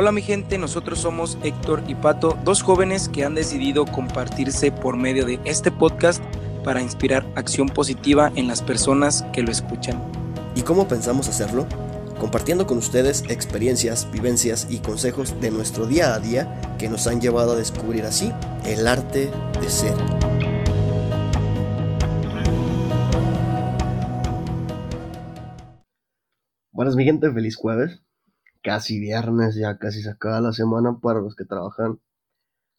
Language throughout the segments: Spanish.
Hola mi gente, nosotros somos Héctor y Pato, dos jóvenes que han decidido compartirse por medio de este podcast para inspirar acción positiva en las personas que lo escuchan. ¿Y cómo pensamos hacerlo? Compartiendo con ustedes experiencias, vivencias y consejos de nuestro día a día que nos han llevado a descubrir así el arte de ser. Buenas mi gente, feliz jueves casi viernes, ya casi se acaba la semana para los que trabajan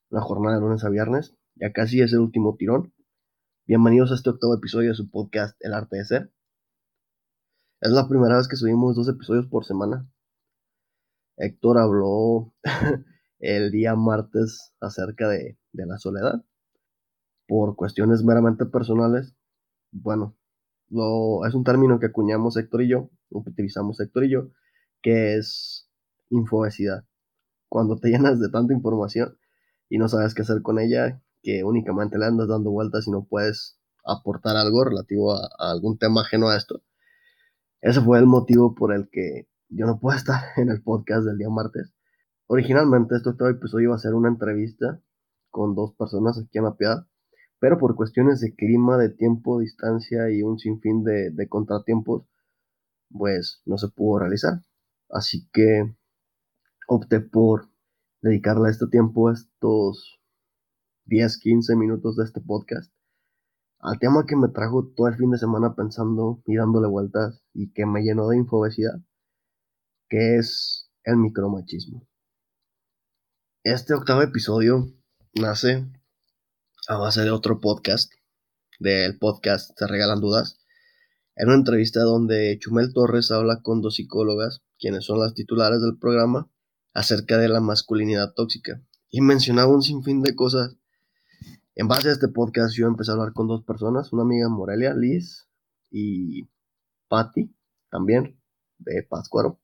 la jornada de lunes a viernes. Ya casi es el último tirón. Bienvenidos a este octavo episodio de su podcast El Arte de Ser. Es la primera vez que subimos dos episodios por semana. Héctor habló el día martes acerca de, de la soledad. Por cuestiones meramente personales, bueno, lo, es un término que acuñamos Héctor y yo, utilizamos Héctor y yo, que es infobesidad. Cuando te llenas de tanta información y no sabes qué hacer con ella, que únicamente le andas dando vueltas y no puedes aportar algo relativo a, algún tema ajeno a esto. Ese fue el motivo por el que yo no puedo estar en el podcast del día martes. Originalmente este octavo episodio iba a ser una entrevista con dos personas aquí en La Piedad, pero por cuestiones de clima, de tiempo, distancia y un sinfín de, de contratiempos, pues no se pudo realizar. Así que opté por dedicarle este tiempo, estos 10, 15 minutos de este podcast, al tema que me trajo todo el fin de semana pensando y dándole vueltas y que me llenó de infobesidad, que es el micromachismo. Este octavo episodio nace a base de otro podcast, del podcast Se Regalan Dudas, en una entrevista donde Chumel Torres habla con dos psicólogas quienes son las titulares del programa, acerca de la masculinidad tóxica. Y mencionaba un sinfín de cosas. En base a este podcast yo empecé a hablar con dos personas, una amiga Morelia, Liz, y Patty, también, de Pátzcuaro.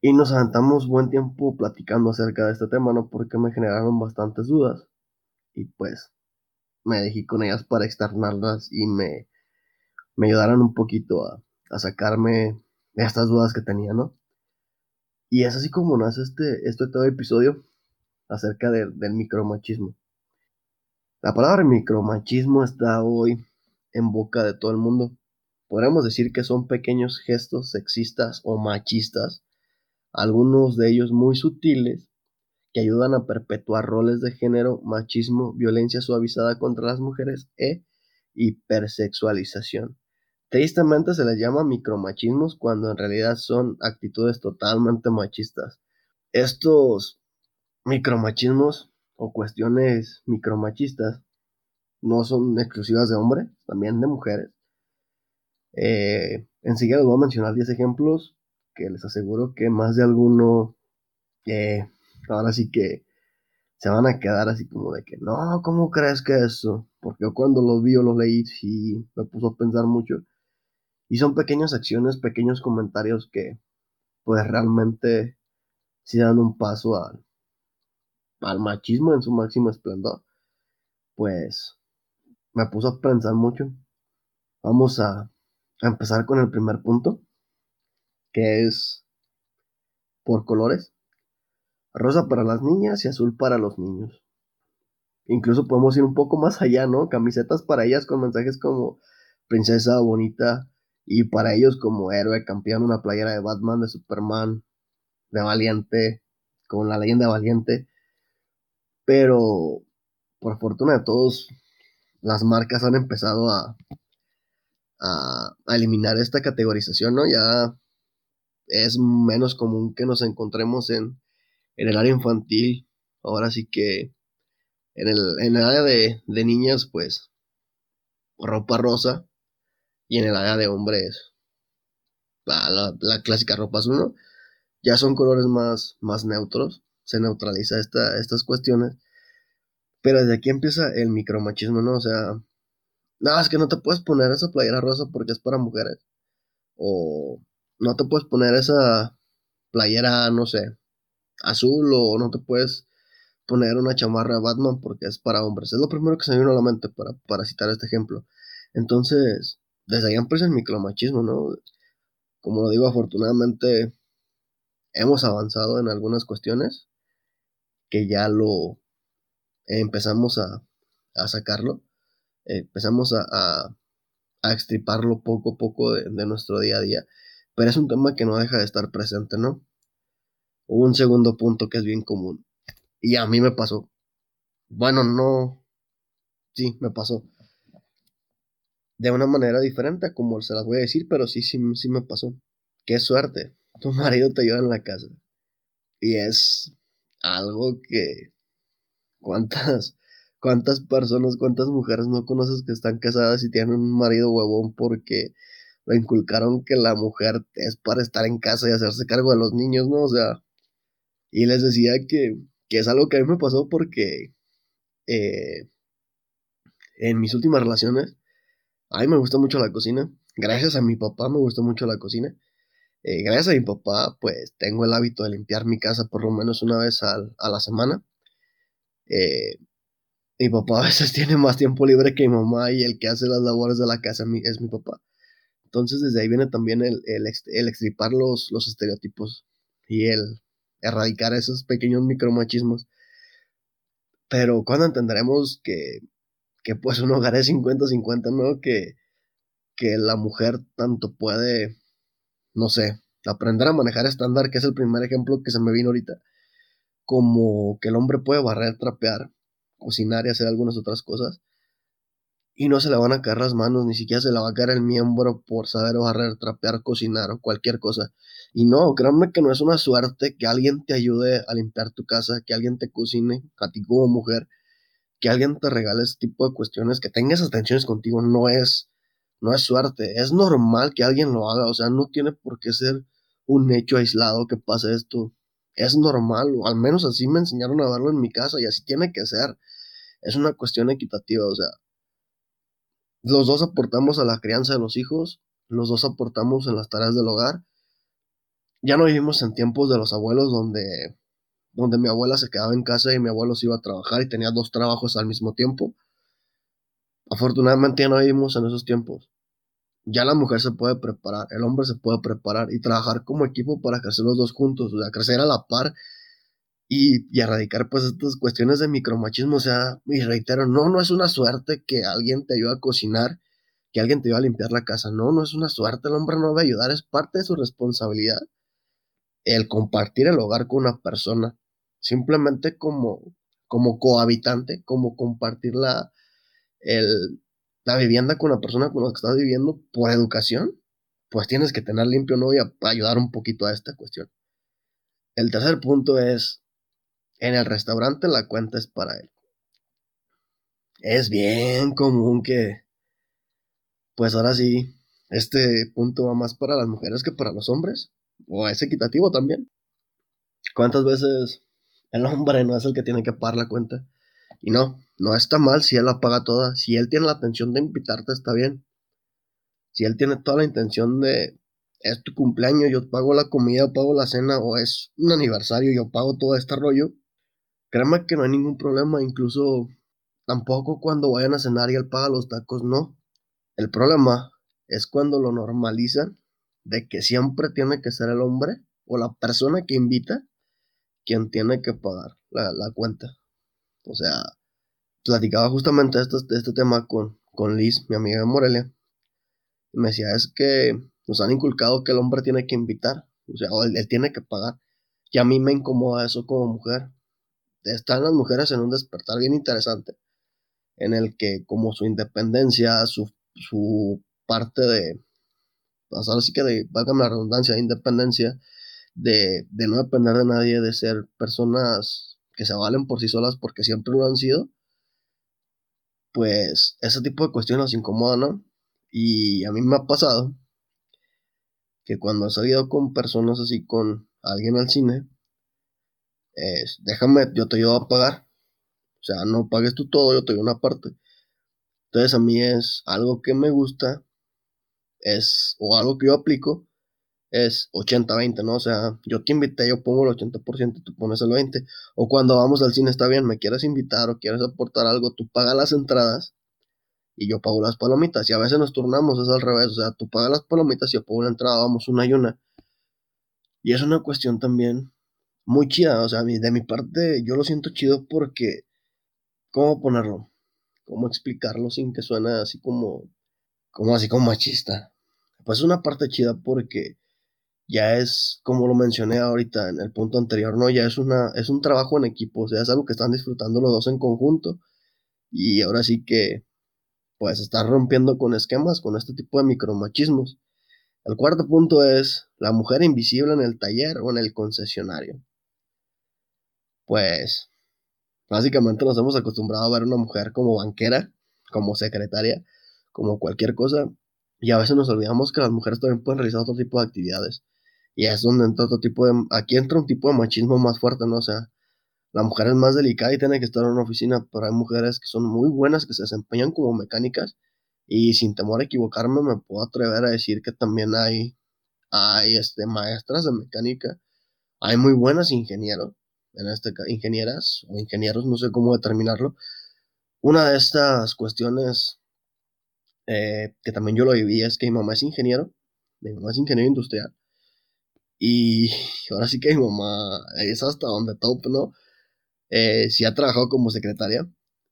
Y nos aventamos buen tiempo platicando acerca de este tema, ¿no? Porque me generaron bastantes dudas. Y pues me dejé con ellas para externarlas y me, me ayudaron un poquito a, a sacarme estas dudas que tenía, ¿no? Y es así como nace este, este todo episodio acerca del micromachismo. La palabra micromachismo está hoy en boca de todo el mundo. Podríamos decir que son pequeños gestos sexistas o machistas, algunos de ellos muy sutiles, que ayudan a perpetuar roles de género, machismo, violencia suavizada contra las mujeres e hipersexualización. Tristemente se les llama micromachismos cuando en realidad son actitudes totalmente machistas. Estos micromachismos o cuestiones micromachistas no son exclusivas de hombres, también de mujeres. Eh, enseguida les voy a mencionar 10 ejemplos que les aseguro que más de alguno eh, ahora sí que se van a quedar así como de que no, ¿cómo crees que eso? Porque cuando los vi o los leí sí me puso a pensar mucho. Y son pequeñas acciones, pequeños comentarios que pues realmente si dan un paso al, al machismo en su máximo esplendor. Pues me puso a pensar mucho. Vamos a, a empezar con el primer punto, que es por colores. Rosa para las niñas y azul para los niños. Incluso podemos ir un poco más allá, ¿no? Camisetas para ellas con mensajes como princesa bonita, y para ellos como héroe, campeón, una playera de Batman, de Superman, de Valiente, con la leyenda Valiente. Pero por fortuna de todos, las marcas han empezado a, a, eliminar esta categorización, ¿no? Ya es menos común que nos encontremos en, en el área infantil. Ahora sí que en el, en el área de, de niñas, pues ropa rosa y en el área de hombres, la, clásica ropa azul, ¿no? Ya son colores más, más neutros, se neutraliza esta, estas cuestiones. Pero desde aquí empieza el micromachismo, ¿no? O sea, nada, es que no te puedes poner esa playera rosa porque es para mujeres. O no te puedes poner esa playera, no sé, azul o no te puedes poner una chamarra Batman porque es para hombres. Es lo primero que se me vino a la mente para, para citar este ejemplo. Entonces, desde ahí empieza el micromachismo, ¿no? Como lo digo, afortunadamente hemos avanzado en algunas cuestiones, que ya lo empezamos a, a sacarlo, empezamos a, a, a, poco a poco de, de nuestro día a día, pero es un tema que no deja de estar presente, ¿no? Un segundo punto que es bien común, y a mí me pasó, bueno, no, sí, me pasó. De una manera diferente, como se las voy a decir, pero sí, sí, sí me pasó. Qué suerte. Tu marido te ayuda en la casa. Y es algo que... ¿Cuántas, cuántas personas, cuántas mujeres no conoces que están casadas y tienen un marido huevón porque le inculcaron que la mujer es para estar en casa y hacerse cargo de los niños, ¿no? O sea, y les decía que, que es algo que a mí me pasó porque eh, en mis últimas relaciones, a mí me gusta mucho la cocina. Gracias a mi papá me gusta mucho la cocina. Eh, gracias a mi papá, pues tengo el hábito de limpiar mi casa por lo menos una vez a la semana. Eh, mi papá a veces tiene más tiempo libre que mi mamá y el que hace las labores de la casa es mi papá. Entonces desde ahí viene también el, el, extripar los, los estereotipos y el erradicar esos pequeños micromachismos. Pero cuando entenderemos que, que pues un hogar es 50-50, ¿no? Que, que la mujer tanto puede, no sé, aprender a manejar estándar, que es el primer ejemplo que se me vino ahorita, como que el hombre puede barrer, trapear, cocinar y hacer algunas otras cosas. Y no se le van a caer las manos, ni siquiera se le va a caer el miembro por saber barrer, trapear, cocinar o cualquier cosa. Y no, créanme que no es una suerte que alguien te ayude a limpiar tu casa, que alguien te cocine, a ti como mujer, que alguien te regale ese tipo de cuestiones, que tengas atenciones contigo, no es, no es suerte, es normal que alguien lo haga, o sea, no tiene por qué ser un hecho aislado que pase esto, es normal, al menos así me enseñaron a verlo en mi casa y así tiene que ser, es una cuestión equitativa, o sea, los dos aportamos a la crianza de los hijos, los dos aportamos en las tareas del hogar, ya no vivimos en tiempos de los abuelos donde, donde mi abuela se quedaba en casa y mi abuelo se iba a trabajar y tenía dos trabajos al mismo tiempo. Afortunadamente ya no vivimos en esos tiempos. Ya la mujer se puede preparar, el hombre se puede preparar y trabajar como equipo para crecer los dos juntos, o sea, crecer a la par y, erradicar pues estas cuestiones de micromachismo. O sea, y reitero, no, no es una suerte que alguien te ayude a cocinar, que alguien te ayude a limpiar la casa. No, no es una suerte, el hombre no va a ayudar, es parte de su responsabilidad el compartir el hogar con una persona, simplemente como, como cohabitante, como compartir la, el, la vivienda con la persona con la que estás viviendo por educación, pues tienes que tener limpio ¿no? y ayudar un poquito a esta cuestión. El tercer punto es, en el restaurante la cuenta es para él. Es bien común que, pues ahora sí, este punto va más para las mujeres que para los hombres o es equitativo también. ¿Cuántas veces el hombre no es el que tiene que pagar la cuenta? Y no, no está mal si él la paga toda. Si él tiene la intención de invitarte, está bien. Si él tiene toda la intención de, es tu cumpleaños, yo pago la comida, pago la cena, o es un aniversario, yo pago todo este rollo, créeme que no hay ningún problema. Incluso tampoco cuando vayan a cenar y él paga los tacos, no. El problema es cuando lo normalizan de que siempre tiene que ser el hombre o la persona que invita quien tiene que pagar la, cuenta. O sea, platicaba justamente este, este tema con, con Liz, mi amiga de Morelia, y me decía, es que nos han inculcado que el hombre tiene que invitar, o sea, él, tiene que pagar. Y a mí me incomoda eso como mujer. Están las mujeres en un despertar bien interesante, en el que como su independencia, su, su parte de, pues ahora sí que de, válgame la redundancia, de independencia, de, no depender de nadie, de ser personas que se valen por sí solas porque siempre lo han sido, pues ese tipo de cuestiones nos incomodan, ¿no? Y a mí me ha pasado que cuando he salido con personas así, con alguien al cine, es, déjame, yo te ayudo a pagar. O sea, no pagues tú todo, yo te doy una parte. Entonces a mí es algo que me gusta es, o algo que yo aplico, es 80-20, ¿no? O sea, yo te invité, yo pongo el 80%, tú pones el 20%. O cuando vamos al cine, está bien, me quieres invitar o quieres aportar algo, tú pagas las entradas y yo pago las palomitas. Y a veces nos turnamos, es al revés, o sea, tú pagas las palomitas y yo pago la entrada, vamos una y una. Y es una cuestión también muy chida, o sea, de mi parte yo lo siento chido porque, ¿cómo ponerlo? ¿Cómo explicarlo sin que suene así como, como así como machista? Pues es una parte chida porque ya es, como lo mencioné ahorita en el punto anterior, ¿no? Ya es una, es un trabajo en equipo, o sea, es algo que están disfrutando los dos en conjunto. Y ahora sí que, pues, estar rompiendo con esquemas, con este tipo de micromachismos. El cuarto punto es la mujer invisible en el taller o en el concesionario. Pues, básicamente nos hemos acostumbrado a ver a una mujer como banquera, como secretaria, como cualquier cosa, y a veces nos olvidamos que las mujeres también pueden realizar otro tipo de actividades. Y es donde entra otro tipo de... Aquí entra un tipo de machismo más fuerte, ¿no? O sea, la mujer es más delicada y tiene que estar en una oficina, pero hay mujeres que son muy buenas, que se desempeñan como mecánicas. Y sin temor a equivocarme, me puedo atrever a decir que también hay, hay este, maestras de mecánica. Hay muy buenas ingenieros, en este ingenieras o ingenieros, no sé cómo determinarlo. Una de estas cuestiones eh, que también yo lo viví es que mi mamá es ingeniero, mi mamá es ingeniero industrial y ahora sí que mi mamá es hasta donde top, ¿no? Eh, sí ha trabajado como secretaria,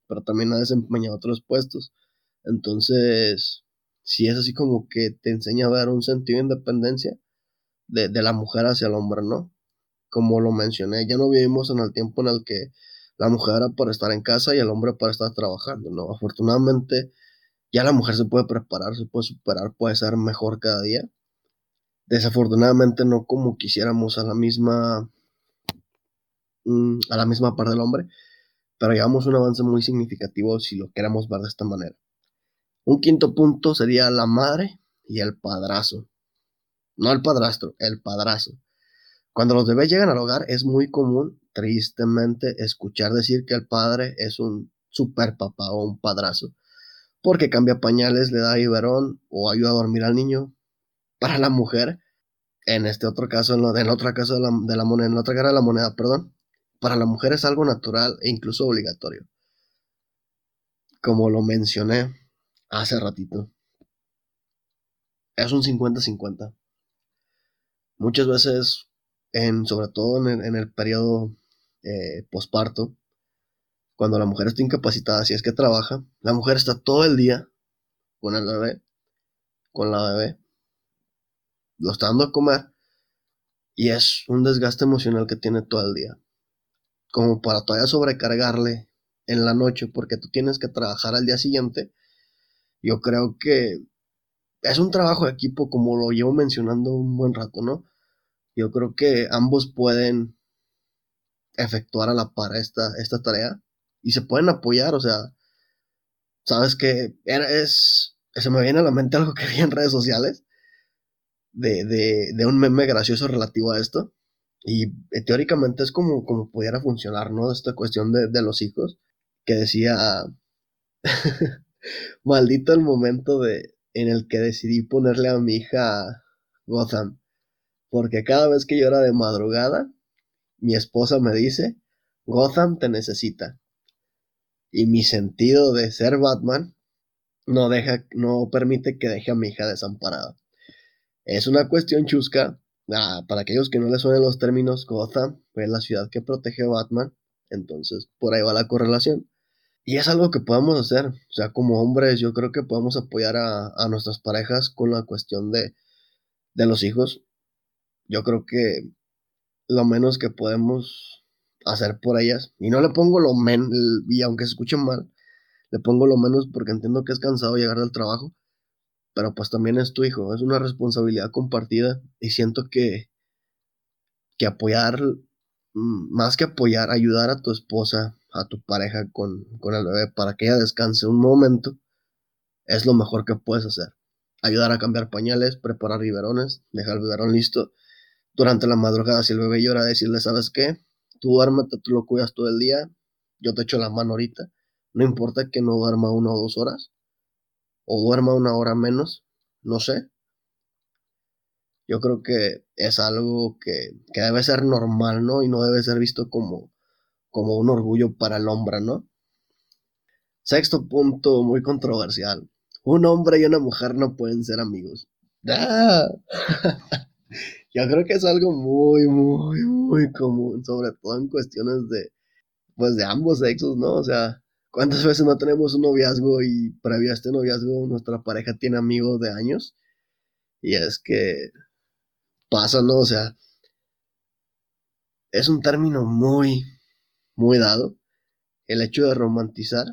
pero también ha desempeñado otros puestos. Entonces, sí es así como que te enseña a ver un sentido de independencia de, de la mujer hacia el hombre, ¿no? Como lo mencioné, ya no vivimos en el tiempo en el que la mujer era para estar en casa y el hombre para estar trabajando, ¿no? Afortunadamente, ya la mujer se puede preparar, se puede superar, puede ser mejor cada día desafortunadamente no como quisiéramos a la misma mm, a la misma par del hombre, pero llevamos un avance muy significativo si lo queremos ver de esta manera. Un quinto punto sería la madre y el padrazo. No el padrastro, el padrazo. Cuando los bebés llegan al hogar es muy común, tristemente, escuchar decir que el padre es un super papá o un padrazo, porque cambia pañales, le da biberón o ayuda a dormir al niño, para la mujer, en este otro caso, en, lo, en otra caso de la, de la moneda, en otra cara de la moneda, perdón, para la mujer es algo natural e incluso obligatorio. Como lo mencioné hace ratito. Es un 50-50. Muchas veces, en, sobre todo en el, periodo eh, posparto, cuando la mujer está incapacitada, si es que trabaja, la mujer está todo el día con el bebé, con la bebé, lo está dando a comer y es un desgaste emocional que tiene todo el día. Como para todavía sobrecargarle en la noche porque tú tienes que trabajar al día siguiente. Yo creo que es un trabajo de equipo como lo llevo mencionando un buen rato, ¿no? Yo creo que ambos pueden efectuar a la par esta, esta tarea y se pueden apoyar, o sea, sabes que es, se me viene a la mente algo que vi en redes sociales de, un meme gracioso relativo a esto. Y eh, teóricamente es como, como pudiera funcionar, ¿no? Esta cuestión de, de los hijos, que decía, maldito el momento de, en el que decidí ponerle a mi hija Gotham, porque cada vez que llora de madrugada, mi esposa me dice, Gotham te necesita. Y mi sentido de ser Batman no deja, no permite que deje a mi hija desamparada. Es una cuestión chusca. Ah, para aquellos que no les suenen los términos, Gotham es la ciudad que protege a Batman. Entonces, por ahí va la correlación. Y es algo que podemos hacer. O sea, como hombres, yo creo que podemos apoyar a, nuestras parejas con la cuestión de, de los hijos. Yo creo que lo menos que podemos hacer por ellas, y no le pongo lo menos, y aunque se escuche mal, le pongo lo menos porque entiendo que es cansado llegar del trabajo, pero pues también es tu hijo, es una responsabilidad compartida y siento que, que apoyar, mm, más que apoyar, ayudar a tu esposa, a tu pareja con, con el bebé para que ella descanse un momento, es lo mejor que puedes hacer. Ayudar a cambiar pañales, preparar biberones, dejar el biberón listo. Durante la madrugada, si el bebé llora, decirle, ¿sabes qué? Tú duérmete, tú lo cuidas todo el día, yo te echo la mano ahorita. No importa que no duerma una o dos horas, o duerma una hora menos, no sé. Yo creo que es algo que, debe ser normal, ¿no? Y no debe ser visto como, como un orgullo para el hombre, ¿no? Sexto punto muy controversial. Un hombre y una mujer no pueden ser amigos. ¡Ah! Yo creo que es algo muy, muy, muy común, sobre todo en cuestiones de, pues de ambos sexos, ¿no? O sea, ¿cuántas veces no tenemos un noviazgo y previo a este noviazgo nuestra pareja tiene amigos de años? Y es que pasa, ¿no? O sea, es un término muy, muy dado. El hecho de romantizar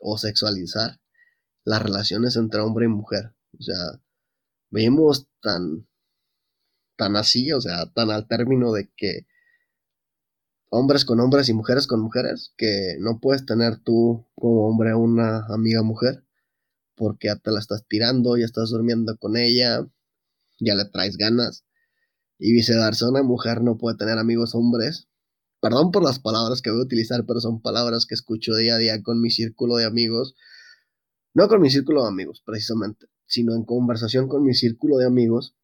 o sexualizar las relaciones entre hombre y mujer. O sea, vemos tan, tan así, o sea, tan al término de que hombres con hombres y mujeres con mujeres, que no puedes tener tú como hombre una amiga mujer, porque ya te la estás tirando, ya estás durmiendo con ella, ya le traes ganas, y viceversa, una mujer no puede tener amigos hombres. Perdón por las palabras que voy a utilizar, pero son palabras que escucho día a día con mi círculo de amigos. No con mi círculo de amigos, precisamente, sino en conversación con mi círculo de amigos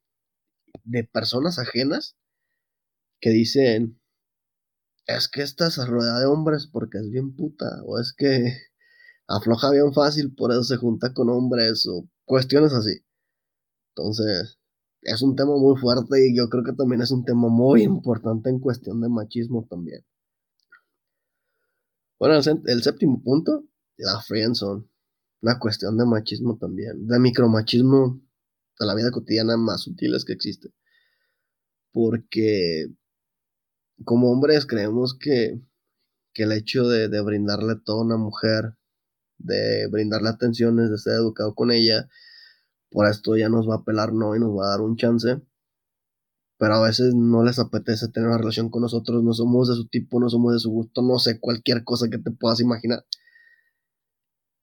de personas ajenas que dicen, es que estás rodeada de hombres porque es bien puta, o es que afloja bien fácil, por eso se junta con hombres, o cuestiones así. Entonces, es un tema muy fuerte y yo creo que también es un tema muy importante en cuestión de machismo también. Bueno, el, séptimo punto, la friendzone. Una cuestión de machismo también, de micromachismo de la vida cotidiana más sutiles que existe. Porque como hombres creemos que, que el hecho de, de brindarle todo a una mujer, de brindarle atenciones, de ser educado con ella, por esto ya nos va a pelar no y nos va a dar un chance. Pero a veces no les apetece tener una relación con nosotros, no somos de su tipo, no somos de su gusto, no sé, cualquier cosa que te puedas imaginar.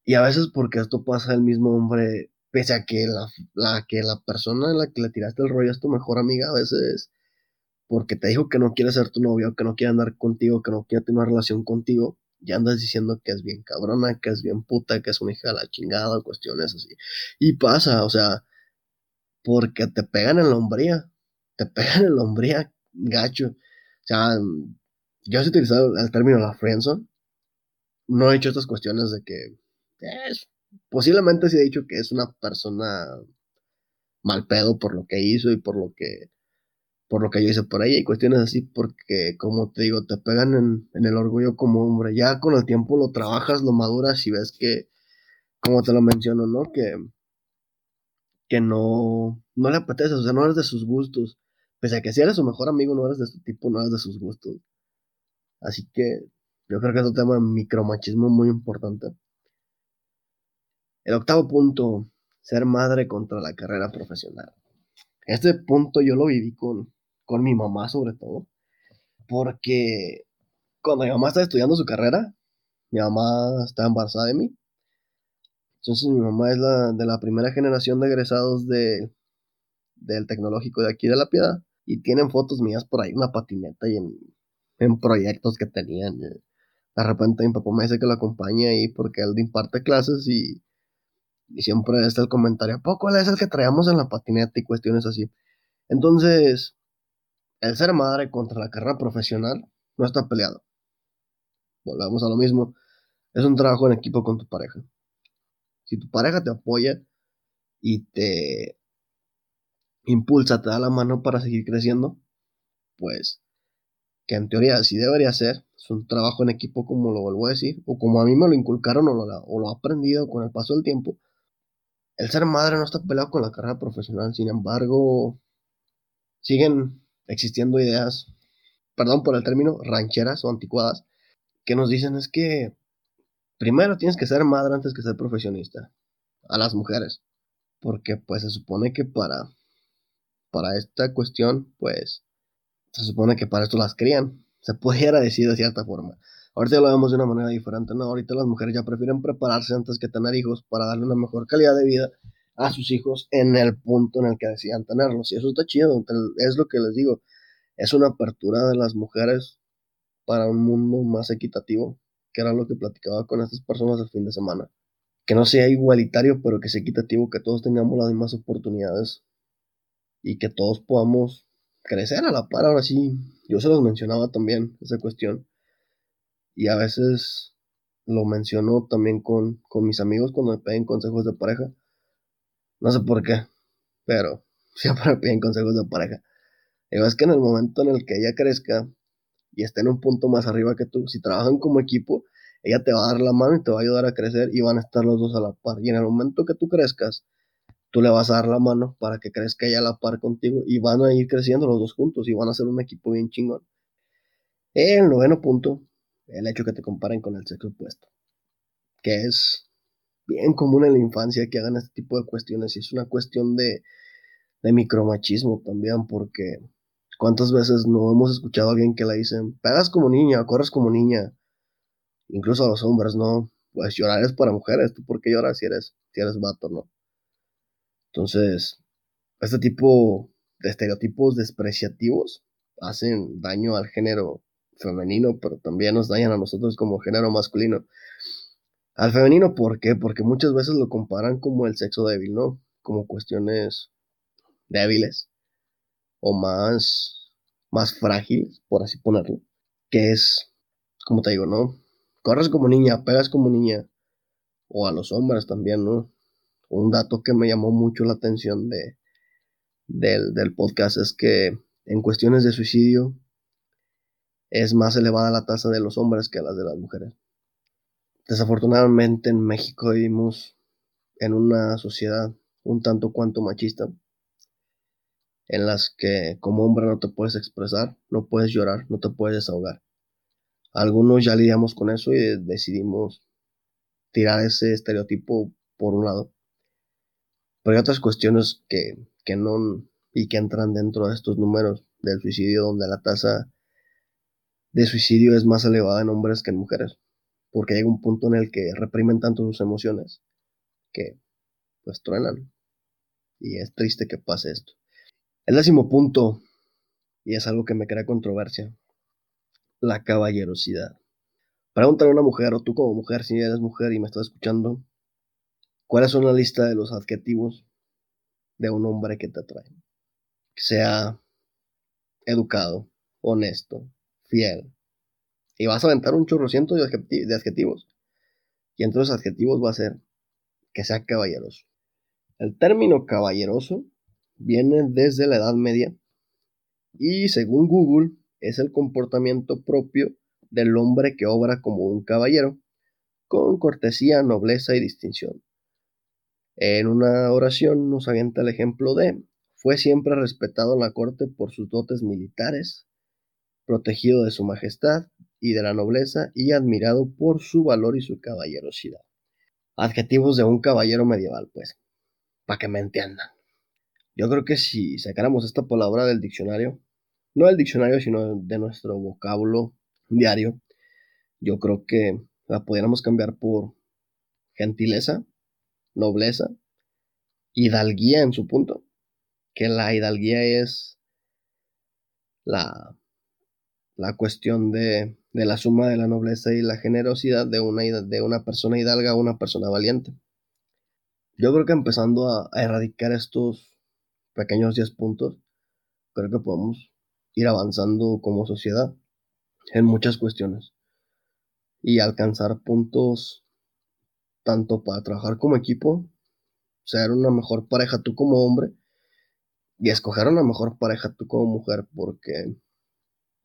Y a veces porque esto pasa el mismo hombre, pese a que la, la, que la persona en la que le tiraste el rollo es tu mejor amiga, a veces porque te dijo que no quiere ser tu novio, que no quiere andar contigo, que no quiere tener una relación contigo, ya andas diciendo que es bien cabrona, que es bien puta, que es una hija de la chingada, cuestiones así. Y pasa, o sea, porque te pegan en la hombría, te pegan en la hombría, gacho. O sea, yo he utilizado el término la friendzone, no he hecho estas cuestiones de que es, posiblemente sí he dicho que es una persona mal pedo por lo que hizo y por lo que por lo que yo hice por ahí, y cuestiones así, porque como te digo, te pegan en, el orgullo como hombre. Ya con el tiempo lo trabajas, lo maduras y ves que, como te lo menciono, ¿no? Que, que no, no le apetece, o sea, no eres de sus gustos. Pese a que si eres su mejor amigo, no eres de su tipo, no eres de sus gustos. Así que yo creo que es un tema de micromachismo muy importante. El octavo punto, ser madre contra la carrera profesional. Este punto yo lo viví con, con mi mamá sobre todo, porque cuando mi mamá estaba estudiando su carrera, mi mamá estaba embarazada de mí. Entonces mi mamá es la de la primera generación de egresados de, del tecnológico de aquí de La Piedad y tienen fotos mías por ahí, una patineta y en, en proyectos que tenían. De repente mi papá me dice que lo acompañe ahí porque él imparte clases y, y siempre está el comentario, ¿poco es el que traíamos en la patineta y cuestiones así? Entonces, el ser madre contra la carrera profesional no está peleado. Volvamos a lo mismo. Es un trabajo en equipo con tu pareja. Si tu pareja te apoya y te impulsa, te da la mano para seguir creciendo, pues que en teoría sí debería ser, es un trabajo en equipo como lo vuelvo a decir, o como a mí me lo inculcaron o lo, o lo he aprendido con el paso del tiempo. El ser madre no está peleado con la carrera profesional, sin embargo, siguen existiendo ideas, perdón por el término, rancheras o anticuadas, que nos dicen es que primero tienes que ser madre antes que ser profesionista, a las mujeres, porque pues se supone que para, para esta cuestión, pues se supone que para esto las crían, se pudiera decir de cierta forma. Ahorita lo vemos de una manera diferente, ¿no? Ahorita las mujeres ya prefieren prepararse antes que tener hijos para darle una mejor calidad de vida a sus hijos en el punto en el que decían tenerlos. Y eso está chido, es lo que les digo. Es una apertura de las mujeres para un mundo más equitativo, que era lo que platicaba con estas personas el fin de semana. Que no sea igualitario, pero que sea equitativo, que todos tengamos las mismas oportunidades y que todos podamos crecer a la par. Ahora sí, yo se los mencionaba también, esa cuestión. Y a veces lo menciono también con, con mis amigos cuando me piden consejos de pareja no sé por qué, pero siempre me piden consejos de pareja. Digo, es que en el momento en el que ella crezca y esté en un punto más arriba que tú, si trabajan como equipo, ella te va a dar la mano y te va a ayudar a crecer y van a estar los dos a la par. Y en el momento que tú crezcas, tú le vas a dar la mano para que crezca ella a la par contigo y van a ir creciendo los dos juntos y van a ser un equipo bien chingón. El noveno punto, el hecho que te comparen con el sexo opuesto, que es bien común en la infancia que hagan este tipo de cuestiones y es una cuestión de, de micromachismo también porque cuántas veces no hemos escuchado a alguien que le dicen, pegas como niña, corres como niña, incluso a los hombres, ¿no? Pues llorar es para mujeres, ¿tú por qué lloras si eres, si eres vato, no? Entonces, este tipo de estereotipos despreciativos hacen daño al género femenino, pero también nos dañan a nosotros como género masculino. Al femenino, ¿por qué? Porque muchas veces lo comparan como el sexo débil, ¿no? Como cuestiones débiles o más, más frágiles, por así ponerlo. Que es, como te digo, ¿no? Corres como niña, pegas como niña. O a los hombres también, ¿no? Un dato que me llamó mucho la atención de, del, del podcast es que en cuestiones de suicidio es más elevada la tasa de los hombres que las de las mujeres. Desafortunadamente en México vivimos en una sociedad un tanto cuanto machista, en las que como hombre no te puedes expresar, no puedes llorar, no te puedes desahogar. Algunos ya lidiamos con eso y decidimos tirar ese estereotipo por un lado. Pero hay otras cuestiones que, que no y que entran dentro de estos números del suicidio donde la tasa de suicidio es más elevada en hombres que en mujeres, porque llega un punto en el que reprimen tanto sus emociones que pues truenan. Y es triste que pase esto. El décimo punto, y es algo que me crea controversia, la caballerosidad. Pregúntale a una mujer, o tú como mujer, si eres mujer y me estás escuchando, ¿cuáles son la lista de los adjetivos de un hombre que te atrae? Sea educado, honesto, fiel. Y vas a aventar un chorrociento de adjetivos. Y entre los adjetivos va a ser que sea caballeroso. El término caballeroso viene desde la Edad Media y según Google es el comportamiento propio del hombre que obra como un caballero, con cortesía, nobleza y distinción. En una oración nos avienta el ejemplo de fue siempre respetado en la corte por sus dotes militares, protegido de su majestad y de la nobleza y admirado por su valor y su caballerosidad. Adjetivos de un caballero medieval, pues, para que me entiendan. Yo creo que si sacáramos esta palabra del diccionario, no del diccionario, sino de nuestro vocablo diario, yo creo que la pudiéramos cambiar por gentileza, nobleza, hidalguía en su punto, que la hidalguía es la la cuestión de, la suma de la nobleza y la generosidad de una, de una persona hidalga a una persona valiente. Yo creo que empezando a, erradicar estos pequeños 10 puntos, creo que podemos ir avanzando como sociedad en muchas cuestiones y alcanzar puntos tanto para trabajar como equipo, ser una mejor pareja tú como hombre y escoger una mejor pareja tú como mujer, porque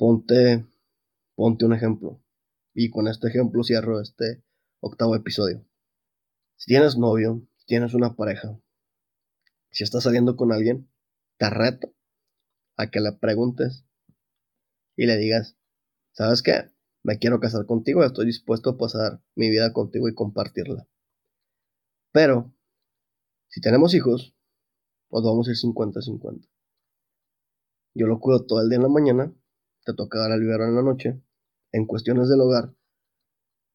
Ponte, ponte un ejemplo. Y con este ejemplo cierro este octavo episodio. Si tienes novio, si tienes una pareja, si estás saliendo con alguien, te reto a que le preguntes y le digas, ¿sabes qué? Me quiero casar contigo, estoy dispuesto a pasar mi vida contigo y compartirla. Pero, si tenemos hijos, pues vamos a ir 50-50. Yo lo cuido todo el día en la mañana te toca dar al en la noche. En cuestiones del hogar,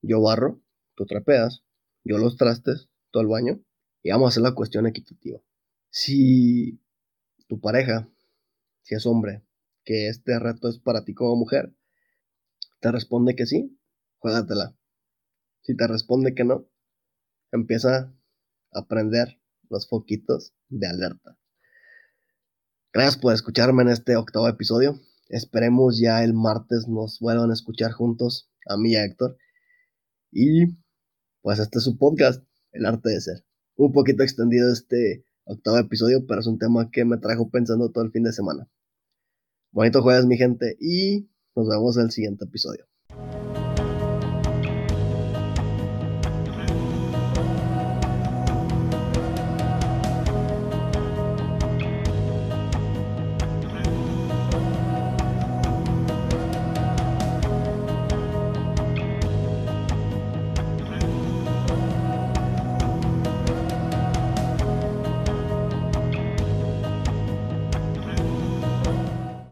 yo barro, tú trapeas, yo los trastes, todo el baño, y vamos a hacer la cuestión equitativa. Si tu pareja, si es hombre, que este reto es para ti como mujer, te responde que sí, juégatela. Si te responde que no, empieza a prender los foquitos de alerta. Gracias por escucharme en este octavo episodio. Esperemos ya el martes nos vuelvan a escuchar juntos, a mí y a Héctor. Y pues este es su podcast, El arte de ser. Un poquito extendido este octavo episodio, pero es un tema que me trajo pensando todo el fin de semana. Bonito jueves, mi gente, y nos vemos en el siguiente episodio.